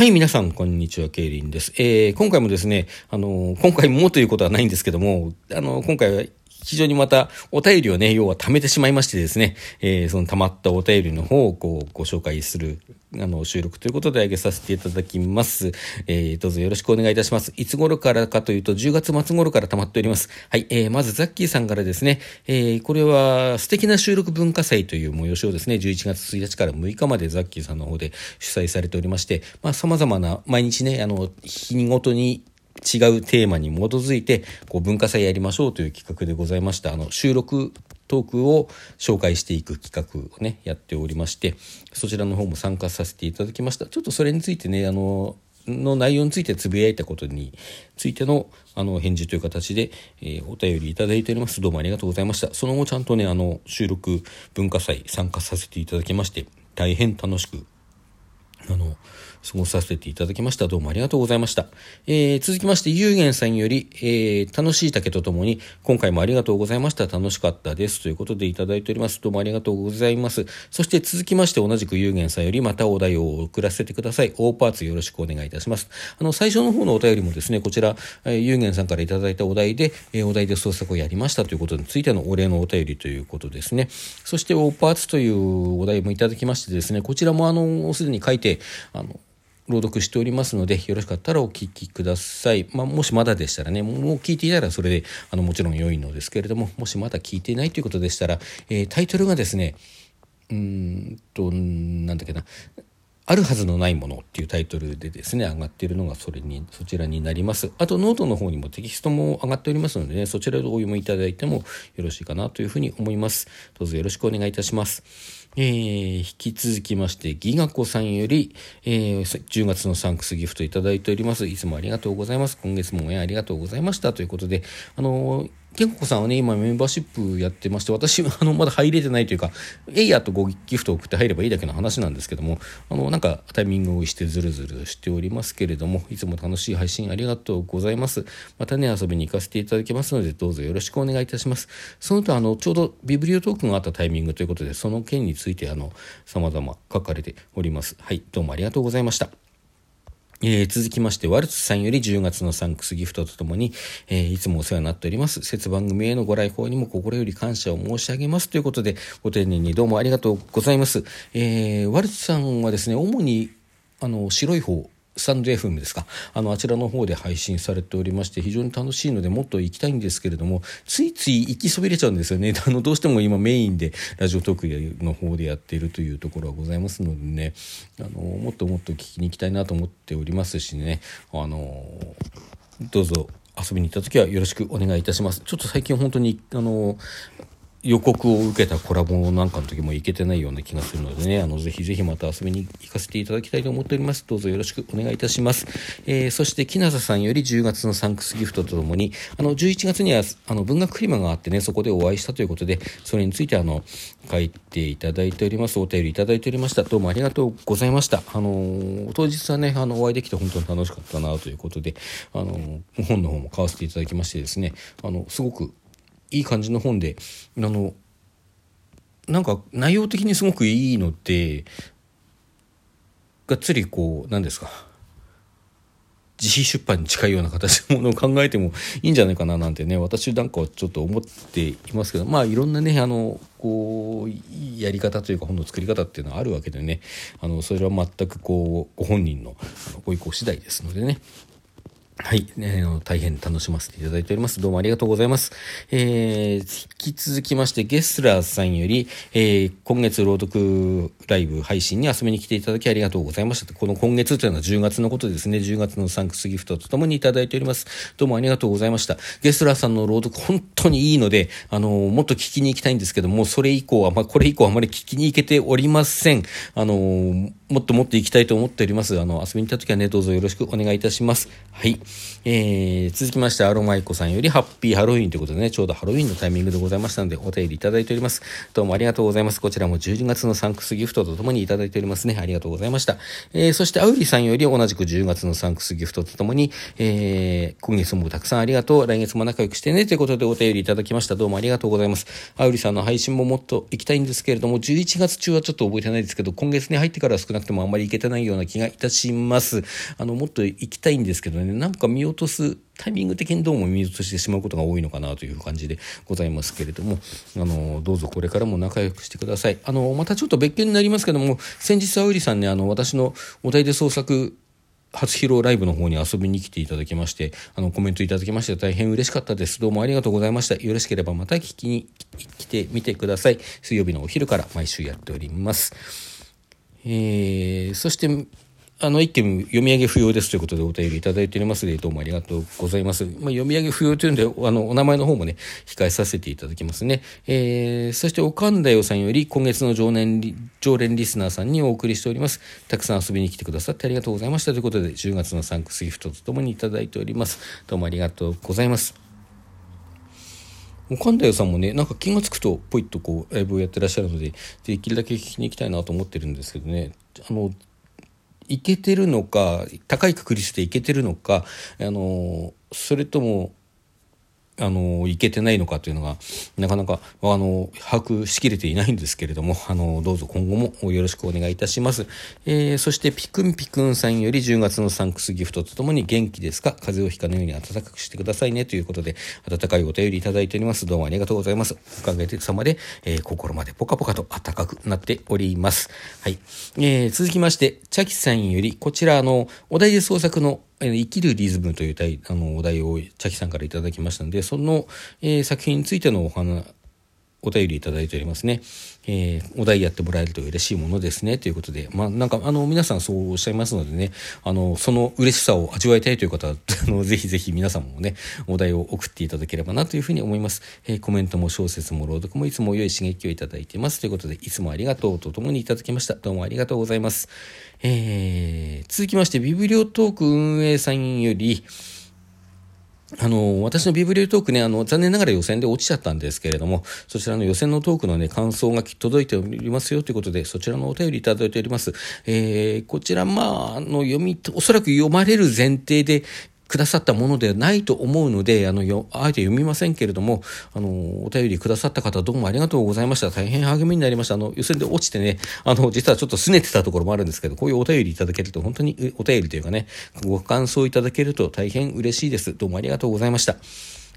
はい、皆さん、こんにちは、ケイリンです。えー、今回もですね、あの今回もということはないんですけども、あの今回は非常にまたお便りをね、要は貯めてしまいましてですね、えー、その溜まったお便りの方をこうご紹介する、あの、収録ということで上げさせていただきます。えー、どうぞよろしくお願いいたします。いつ頃からかというと、10月末頃から溜まっております。はい、えー、まずザッキーさんからですね、えー、これは素敵な収録文化祭という催しをですね、11月1日から6日までザッキーさんの方で主催されておりまして、まあ、様々な、毎日ね、あの、日にごとに違うテーマに基づいてこう文化祭やりましょうという企画でございました。あの収録トークを紹介していく企画をねやっておりましてそちらの方も参加させていただきました。ちょっとそれについてねあのの内容についてつぶやいたことについてのあの返事という形で、えー、お便りいただいております。どうもありがとうございました。その後ちゃんとねあの収録文化祭参加させていただきまして大変楽しくあの過ごさせていただきました。どうもありがとうございました。えー、続きまして、ゆうげんさんより、えー、楽しい竹とともに、今回もありがとうございました。楽しかったです。ということでいただいております。どうもありがとうございます。そして続きまして、同じくゆうげんさんより、またお題を送らせてください。大パーツよろしくお願いいたします。あの、最初の方のお便りもですね、こちら、えー、ゆうげんさんからいただいたお題で、えー、お題で創作をやりましたということについてのお礼のお便りということですね。そして、大パーツというお題もいただきましてですね、こちらもあの、すでに書いて、あの、朗読しておりますので、よろしかったらお聞きください。まあ、もしまだでしたらね、もう聞いていたらそれで、あの、もちろん良いのですけれども、もしまだ聞いていないということでしたら、えー、タイトルがですね、うんと、なんだっけな、あるはずのないものっていうタイトルでですね、上がっているのがそれに、そちらになります。あと、ノートの方にもテキストも上がっておりますのでね、そちらでお読みいただいてもよろしいかなというふうに思います。どうぞよろしくお願いいたします。えー、引き続きまして、ギガ子さんより、えー、10月のサンクスギフトいただいております。いつもありがとうございます。今月も応援ありがとうございました。ということで、あのー健子さんはね、今メンバーシップやってまして、私、あの、まだ入れてないというか、えいやとごギフトを送って入ればいいだけの話なんですけども、あの、なんかタイミングをしてずるずるしておりますけれども、いつも楽しい配信ありがとうございます。またね、遊びに行かせていただきますので、どうぞよろしくお願いいたします。その他、あの、ちょうどビブリオトークンがあったタイミングということで、その件について、あの、様々書かれております。はい、どうもありがとうございました。えー、続きまして、ワルツさんより10月のサンクスギフトとともに、えー、いつもお世話になっております。節番組へのご来訪にも心より感謝を申し上げますということで、ご丁寧にどうもありがとうございます。えー、ワルツさんはですね、主に、あの、白い方、スタンド FM ですか？あのあちらの方で配信されておりまして非常に楽しいのでもっと行きたいんですけれどもついつい行きそびれちゃうんですよね。あのどうしても今メインでラジオトークの方でやっているというところはございますのでね。あのもっともっと聞きに行きたいなと思っておりますしね。あのどうぞ遊びに行った時はよろしくお願いいたします。ちょっと最近本当にあの予告を受けたコラボなんかの時もいけてないような気がするのでね、あの、ぜひぜひまた遊びに行かせていただきたいと思っております。どうぞよろしくお願いいたします。えー、そして、木なささんより10月のサンクスギフトとともに、あの、11月には、あの、文学フリマがあってね、そこでお会いしたということで、それについて、あの、書いていただいております。お便りいただいておりました。どうもありがとうございました。あの、当日はね、あの、お会いできて本当に楽しかったなということで、あの、本の方も買わせていただきましてですね、あの、すごくいい感じの本であのなんか内容的にすごくいいのでがっつりこう何ですか自費出版に近いような形のものを考えてもいいんじゃないかななんてね私なんかはちょっと思っていますけどまあいろんなねあのこうやり方というか本の作り方っていうのはあるわけでねあのそれは全くこうご本人のご意向次第ですのでねはい、えー、大変楽しませていただいております。どうもありがとうございます。えー、引き続きまして、ゲスラーさんより、えー、今月朗読ライブ配信に遊びに来ていただきありがとうございました。この今月というのは10月のことですね。10月のサンクスギフトとともにいただいております。どうもありがとうございました。ゲスラーさんの朗読本当にいいので、あのー、もっと聞きに行きたいんですけども、それ以降は、まあ、これ以降はあまり聞きに行けておりません。あのー、もっともっと行きたいと思っております。あの、遊びに行った時はね、どうぞよろしくお願いいたします。はい。えー、続きまして、アロマイコさんよりハッピーハロウィンということでね、ちょうどハロウィンのタイミングでございましたので、お便りいただいております。どうもありがとうございます。こちらも12月のサンクスギフトとともにいただいておりますね。ありがとうございました。えー、そして、アウリさんより同じく10月のサンクスギフトとともに、えー、今月もたくさんありがとう。来月も仲良くしてね。ということでお便りいただきました。どうもありがとうございます。アウリさんの配信ももっと行きたいんですけれども、11月中はちょっと覚えてないですけど、今月に入ってから少なくなくてもあんまり行けてないような気がいたします。あの、もっと行きたいんですけどね、なんか見落とす、タイミング的にどうも見落としてしまうことが多いのかなという感じでございますけれども、あの、どうぞこれからも仲良くしてください。あの、またちょっと別件になりますけども、先日、あうりさんね、あの、私のお題で創作初披露ライブの方に遊びに来ていただきまして、あの、コメントいただきまして大変嬉しかったです。どうもありがとうございました。よろしければまた聞きに来てみてください。水曜日のお昼から毎週やっております。えー、そして、あの、一件読み上げ不要ですということでお便りいただいておりますので、どうもありがとうございます。まあ、読み上げ不要というんで、あの、お名前の方もね、控えさせていただきますね。えー、そして、おかんだよさんより、今月の常年、常連リスナーさんにお送りしております。たくさん遊びに来てくださってありがとうございました。ということで、10月のサンクスギフトとともにいただいております。どうもありがとうございます。神田さんもね、なんか気が付くと、ポイッとこう、ライブをやってらっしゃるので、できるだけ聞きに行きたいなと思ってるんですけどね、あの、いけてるのか高い確率でいけてるのかあのそれともあの、いけてないのかというのが、なかなか、あの、把握しきれていないんですけれども、あの、どうぞ今後もよろしくお願いいたします。えー、そして、ピクンピクンさんより10月のサンクスギフトとともに元気ですか？風邪をひかぬように暖かくしてくださいねということで、温かいお便りいただいております。どうもありがとうございます。おかげさまで、えー、心までポカポカと暖かくなっております。はい。えー、続きまして、チャキさんより、こちら、あの、お題で創作の生きるリズムという題あのお題をチャキさんからいただきましたので、その、えー、作品についてのお話、お便りいただいておりますね。えー、お題やってもらえると嬉しいものですね。ということで、まあ、なんか、あの、皆さんそうおっしゃいますのでね、あの、その嬉しさを味わいたいという方は、あの、ぜひぜひ皆さんもね、お題を送っていただければなというふうに思います。えー、コメントも小説も朗読もいつも良い刺激をいただいています。ということで、いつもありがとうとともにいただきました。どうもありがとうございます。えー、続きまして、ビブリオトーク運営さんより、あの、私のビブリュートークね、あの、残念ながら予選で落ちちゃったんですけれども、そちらの予選のトークのね、感想が届いておりますよということで、そちらのお便りいただいております。えー、こちら、まあ、あの、読み、おそらく読まれる前提でくださったものではないと思うので、あの、よ、あえて読みませんけれども、あの、お便りくださった方どうもありがとうございました。大変励みになりました。あの、予選で落ちてね、あの、実はちょっと拗ねてたところもあるんですけど、こういうお便りいただけると本当にお便りというかね、ご感想いただけると大変嬉しいです。どうもありがとうございました。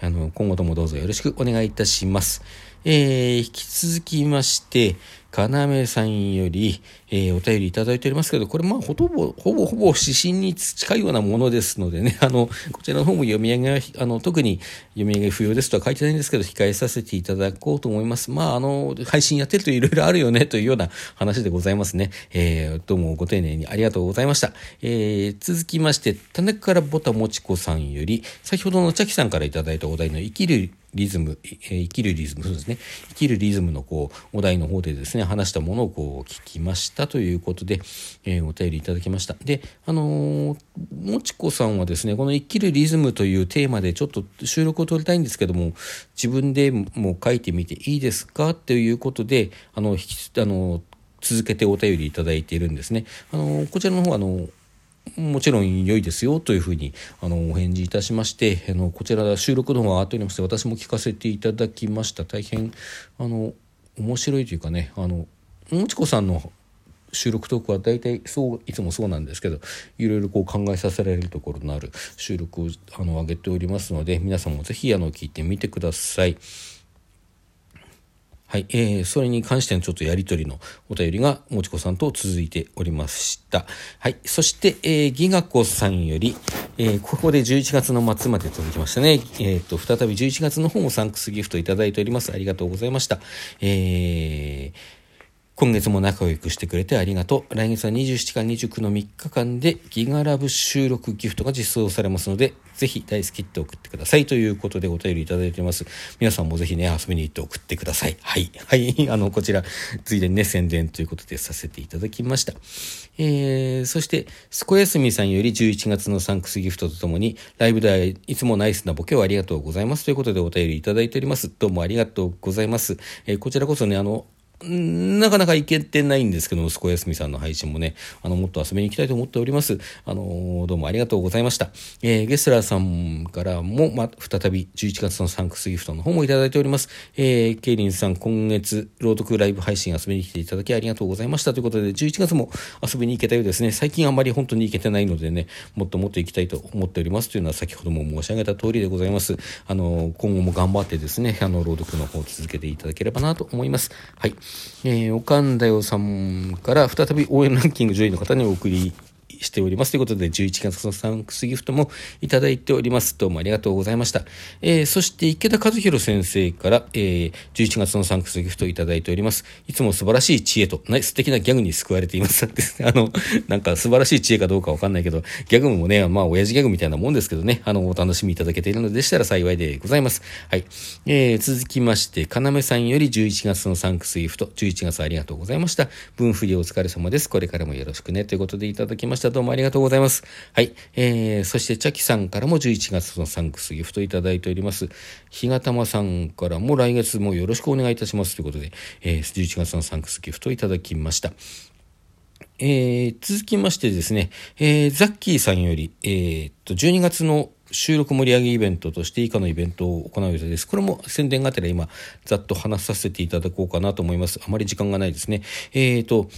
あの、今後ともどうぞよろしくお願いいたします。えー、引き続きまして、かなめさんより、えー、お便りいただいておりますけど、これまあほとぼ、ほぼほぼ指針に近いようなものですのでね、あの、こちらの方も読み上げは、あの、特に読み上げ不要ですとは書いてないんですけど、控えさせていただこうと思います。まあ、あの、配信やってるといろいろあるよね、というような話でございますね。えー、どうもご丁寧にありがとうございました。えー、続きまして、田中からぼたもちこさんより、先ほどのチャキさんからいただいたお題の生きるリズム、えー、生きるリズム、そうですね。生きるリズムのこう、お題の方でですね、話したものをこう、聞きましたということで、えー、お便りいただきました。で、あのー、もちこさんはですね、この生きるリズムというテーマでちょっと収録を取りたいんですけども、自分でも書いてみていいですか？ということで、あの、引きあの、続けてお便りいただいているんですね。あの、こちらの方あの、もちろん良いですよというふうにあのお返事いたしましてあのこちら収録の方があっておりまして私も聞かせていただきました大変あの面白いというかねあのもちこさんの収録トークは大体そういつもそうなんですけどいろいろこう考えさせられるところのある収録をあの上げておりますので皆さんもぜひあの聞いてみてください。はい、えー、それに関してのちょっとやりとりのお便りが、もちこさんと続いておりました。はい、そして、えー、ギガコさんより、えー、ここで11月の末まで届きましたね。えっ、ー、と、再び11月の方もサンクスギフトいただいております。ありがとうございました。えー、今月も仲良くしてくれてありがとう。来月は27から29の3日間でギガラブ収録ギフトが実装されますので、ぜひ大好きって送ってくださいということでお便りいただいてます。皆さんもぜひね、遊びに行って送ってください。はい。はい。あの、こちら、ついでにね、宣伝ということでさせていただきました。えー、そして、すこやすみさんより11月のサンクスギフトとともに、ライブではいつもナイスなボケをありがとうございますということでお便りいただいております。どうもありがとうございます。えー、こちらこそね、あの、なかなか行けてないんですけど、息子休みさんの配信もね、あの、もっと遊びに行きたいと思っております。あの、どうもありがとうございました。えー、ゲスラーさんからも、ま、再び11月のサンクスギフトの方もいただいております。えー、ケイリンさん、今月、朗読ライブ配信遊びに来ていただきありがとうございました。ということで、11月も遊びに行けたようですね。最近あんまり本当に行けてないのでね、もっともっと行きたいと思っておりますというのは先ほども申し上げた通りでございます。あの、今後も頑張ってですね、あの、朗読の方を続けていただければなと思います。はい。えー神田よさんから再び応援ランキング上位の方にお送りしております。ということで、11月のサンクスギフトもいただいております。どうもありがとうございました。えー、そして池田和弘先生から、えー、11月のサンクスギフトをいただいております。いつも素晴らしい知恵と、ね素敵なギャグに救われています。あの、なんか素晴らしい知恵かどうかわかんないけど、ギャグもね、まあ、親父ギャグみたいなもんですけどね、あの、お楽しみいただけているのでしたら幸いでございます。はい。えー、続きまして、かなめさんより11月のサンクスギフト、11月ありがとうございました。分振りお疲れ様です。これからもよろしくね。ということでいただきました。どうもありがとうございます。はい。えー、そして、チャキさんからも11月のサンクスギフトいただいております。ひがたまさんからも来月もよろしくお願いいたしますということで、えー、11月のサンクスギフトいただきました。えー、続きましてですね、えー、ザッキーさんより、えー、っと、12月の収録盛り上げイベントとして以下のイベントを行う予定です。これも宣伝がてら今、ざっと話させていただこうかなと思います。あまり時間がないですね。えっ、と、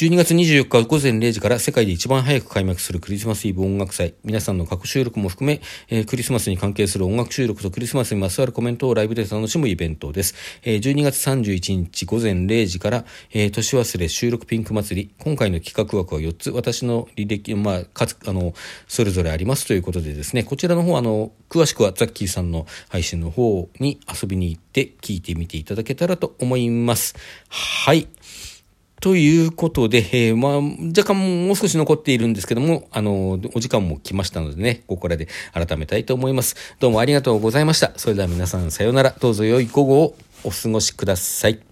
12月24日午前0時から世界で一番早く開幕するクリスマスイブ音楽祭。皆さんの過去収録も含め、えー、クリスマスに関係する音楽収録とクリスマスにまつわるコメントをライブで楽しむイベントです。えー、12月31日午前0時から、えー、年忘れ収録ピンク祭り。今回の企画枠は4つ、私の履歴、まあ、かつ、あの、それぞれありますということでですね、こちらの方、あの、詳しくはザッキーさんの配信の方に遊びに行って聞いてみていただけたらと思います。はい。ということで、えー、まあ、若干もう少し残っているんですけども、あの、お時間も来ましたのでね、ここらで改めたいと思います。どうもありがとうございました。それでは皆さんさようなら。どうぞ良い午後をお過ごしください。